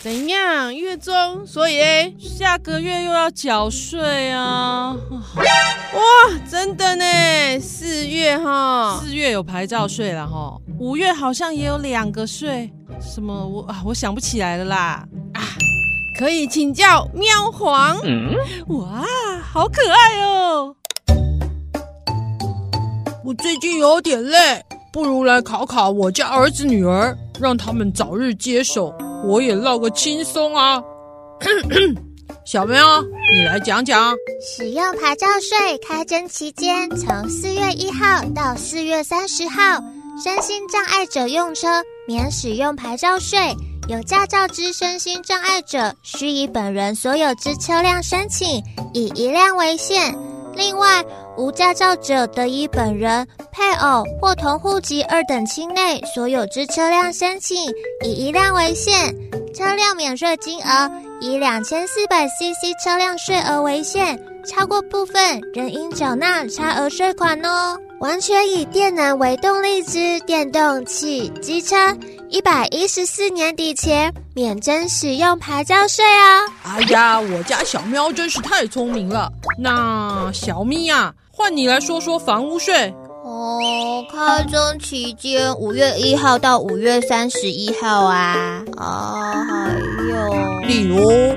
怎样？月中，所以诶，下个月又要缴税啊！哇，真的呢，四月哈，四月有牌照税了哈，五月好像也有两个税，什么我啊，我想不起来了啦啊！可以请教喵皇？嗯，哇，好可爱哦！我最近有点累，不如来考考我家儿子女儿，让他们早日接手。我也落个轻松啊！小喵，你来讲讲。使用牌照税开征期间从四月一号到四月三十号，身心障碍者用车免使用牌照税。有驾照之身心障碍者，需以本人所有之车辆申请，以一辆为限。另外，无驾照者得以本人、配偶或同户籍二等亲内所有之车辆申请，以一辆为限。车辆免税金额以两千四百 CC 车辆税额为限，超过部分仍应缴纳差额税款哦。完全以电能为动力之电动汽机车，一百一十四年底前免征使用牌照税哦。哎呀，我家小喵真是太聪明了。那小咪呀，换你来说说房屋税。哦，开征期间五月一号到五月三十一号啊。啊，还有，例如。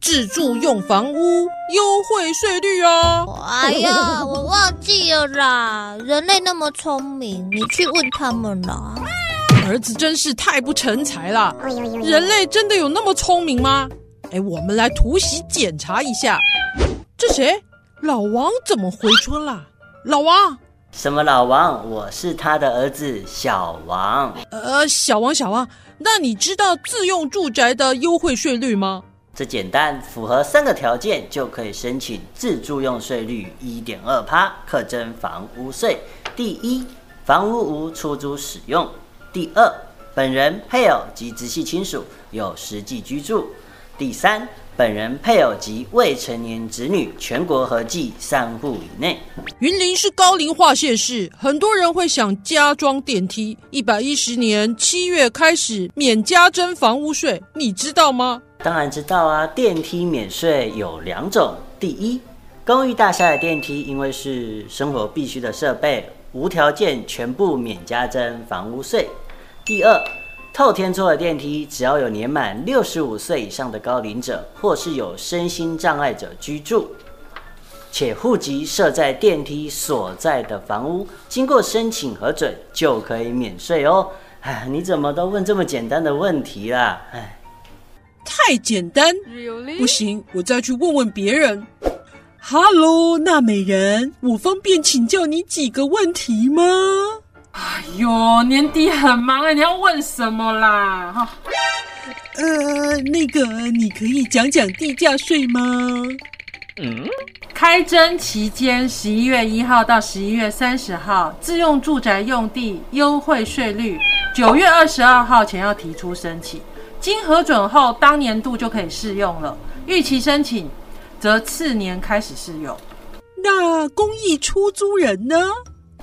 自住用房屋优惠税率啊！哎呀，我忘记了啦！人类那么聪明，你去问他们啦。儿子真是太不成才了！人类真的有那么聪明吗？哎，我们来突袭检查一下。这谁？老王怎么回村了？老王？什么老王？我是他的儿子小王。呃，小王，小王，那你知道自用住宅的优惠税率吗？这简单，符合三个条件就可以申请自住用税率一点二趴，课征房屋税。第一，房屋无出租使用；第二，本人、配偶及直系亲属有实际居住；第三，本人、配偶及未成年子女全国合计三户以内。云林是高龄化县市，很多人会想加装电梯。一百一十年七月开始免加征房屋税，你知道吗？当然知道啊，电梯免税有两种。第一，公寓大厦的电梯因为是生活必需的设备，无条件全部免加征房屋税。第二，透天厝的电梯，只要有年满六十五岁以上的高龄者，或是有身心障碍者居住，且户籍设在电梯所在的房屋，经过申请核准就可以免税哦。哎，你怎么都问这么简单的问题啦？哎。太简单，Really? 不行，我再去问问别人。Hello，娜美人，我方便请教你几个问题吗？哎呦，年底很忙啊，你要问什么啦？哈，呃，那个，你可以讲讲地价税吗？嗯，开征期间十一月一号到十一月三十号，自用住宅用地优惠税率，九月二十二号前要提出申请。经核准后，当年度就可以适用了。逾期申请，则次年开始适用。那公益出租人呢？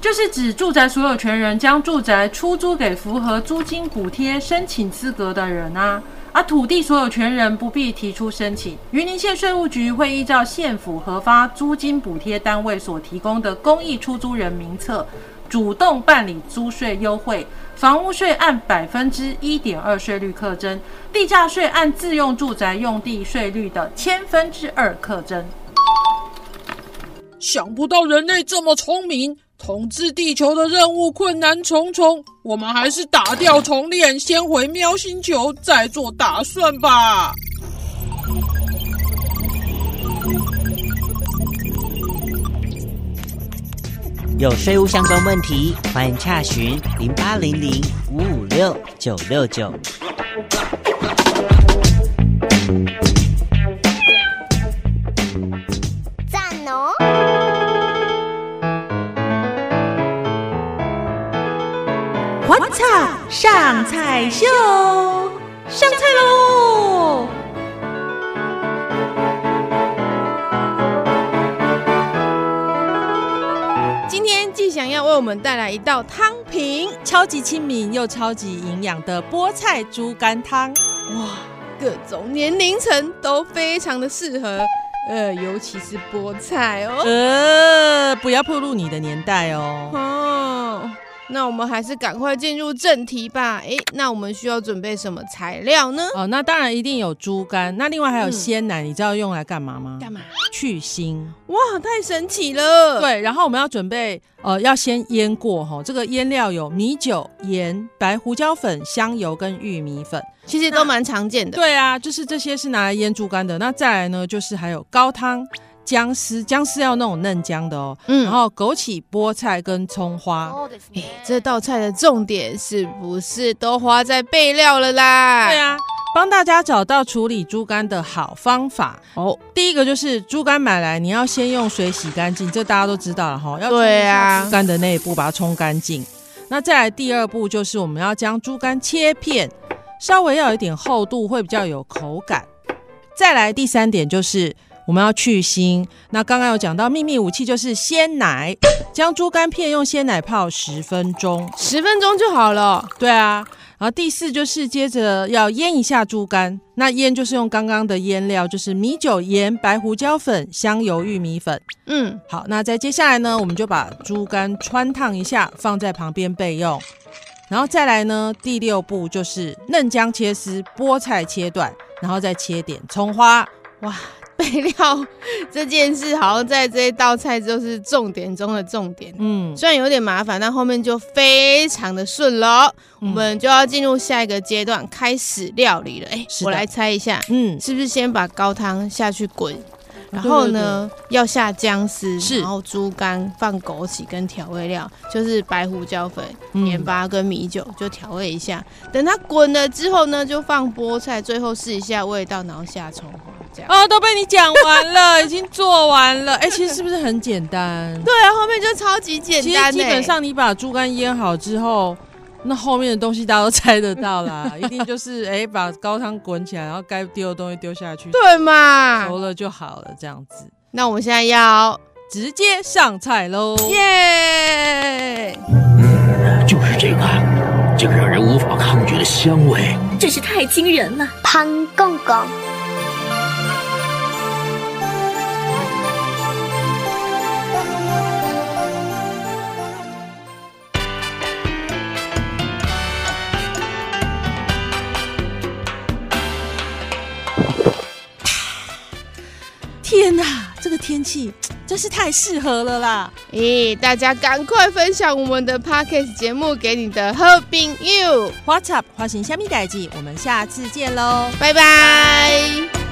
就是指住宅所有权人将住宅出租给符合租金补贴申请资格的人啊。而土地所有权人不必提出申请。云林县税务局会依照县府核发租金补贴单位所提供的公益出租人名册，主动办理租税优惠。房屋税按百分之一点二税率课征，地价税按自用住宅用地税率的千分之二课征。想不到人类这么聪明，统治地球的任务困难重重，我们还是打掉重练，先回喵星球再做打算吧。有税务相关问题，欢迎洽询零八零零五五六九六九。赞哦！花操上菜秀，上菜喽！们带来一道汤品，超级亲民又超级营养的菠菜猪肝汤。哇，各种年龄层都非常的适合，呃，尤其是菠菜哦。呃，不要暴露你的年代哦。哦。那我们还是赶快进入正题吧。哎，那我们需要准备什么材料呢？哦，那当然一定有猪肝。那另外还有鲜奶，嗯、你知道用来干嘛吗？干嘛？去腥。哇，太神奇了。对，然后我们要准备，呃，要先腌过哈、哦。这个腌料有米酒、盐、白胡椒粉、香油跟玉米粉，其实都蛮常见的。对啊，就是这些是拿来腌猪肝的。那再来呢，就是还有高汤。姜丝，姜丝要那种嫩姜的哦。嗯，然后枸杞、菠菜跟葱花。哎，这道菜的重点是不是都花在备料了啦？对啊，帮大家找到处理猪肝的好方法哦。第一个就是猪肝买来，你要先用水洗干净，这大家都知道了哈。要对啊，猪肝的内部把它冲干净。那再来第二步就是我们要将猪肝切片，稍微要有一点厚度，会比较有口感。再来第三点就是。我们要去腥，那刚刚有讲到秘密武器就是鲜奶，将猪肝片用鲜奶泡十分钟，十分钟就好了。对啊，然后第四就是接着要腌一下猪肝，那腌就是用刚刚的腌料，就是米酒、盐、白胡椒粉、香油、玉米粉。嗯，好，那再接下来呢，我们就把猪肝穿烫一下，放在旁边备用。然后再来呢，第六步就是嫩姜切丝，菠菜切断，然后再切点葱花。哇！备料这件事好像在这一道菜就是重点中的重点。嗯，虽然有点麻烦，但后面就非常的顺了。嗯、我们就要进入下一个阶段，开始料理了。哎，我来猜一下，嗯，是不是先把高汤下去滚？然后呢，对对对，要下姜丝，是然后猪肝放枸杞跟调味料，就是白胡椒粉、盐巴跟米酒，就调味一下。等它滚了之后呢，就放菠菜，最后试一下味道，然后下葱花。这样哦，都被你讲完了，已经做完了。哎，其实是不是很简单？对啊，后面就超级简单。其实基本上你把猪肝腌好之后。那后面的东西大家都猜得到啦，一定就是哎、欸，把高汤滚起来，然后该丢的东西丢下去，对嘛？熟了就好了，这样子。那我们现在要直接上菜喽！耶！嗯，就是这个，这个让人无法抗拒的香味，真是太惊人了。潘公公。气 真是太适合了啦！咦，大家赶快分享我们的 Podcast 节目给你的好朋友。What's up？花型虾米代志，我们下次见喽，拜拜。